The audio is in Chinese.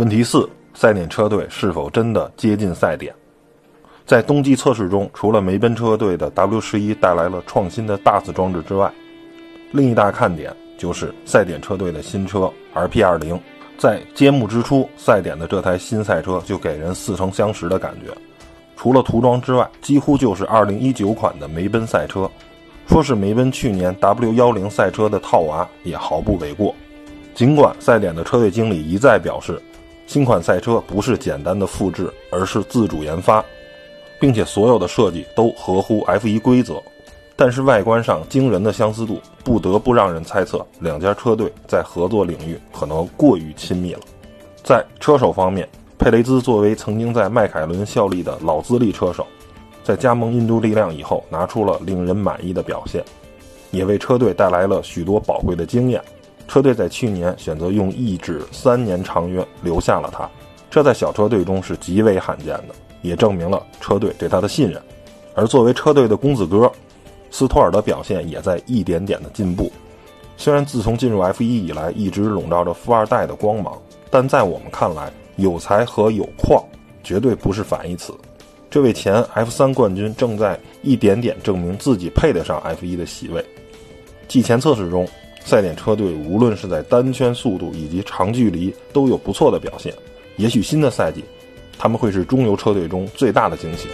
问题四：赛点车队是否真的接近赛点？在冬季测试中，除了梅奔车队的 W 十一带来了创新的大字装置之外，另一大看点就是赛点车队的新车 RP 二零。在揭幕之初，赛点的这台新赛车就给人似曾相识的感觉，除了涂装之外，几乎就是2019款的梅奔赛车。说是梅奔去年 W 幺零赛车的套娃也毫不为过。尽管赛点的车队经理一再表示，新款赛车不是简单的复制，而是自主研发，并且所有的设计都合乎 F1 规则，但是外观上惊人的相似度不得不让人猜测，两家车队在合作领域可能过于亲密了。在车手方面，佩雷兹作为曾经在迈凯伦效力的老资历车手。在加盟印度力量以后，拿出了令人满意的表现，也为车队带来了许多宝贵的经验。车队在去年选择用一纸三年长约留下了他，这在小车队中是极为罕见的，也证明了车队对他的信任。而作为车队的公子哥，斯托尔的表现也在一点点的进步。虽然自从进入 F1 以来一直笼罩着富二代的光芒，但在我们看来，有才和有矿绝对不是反义词。这位前 F3 冠军正在一点点证明自己配得上 F1 的席位。季前测试中，赛点车队无论是在单圈速度以及长距离都有不错的表现。也许新的赛季，他们会是中游车队中最大的惊喜。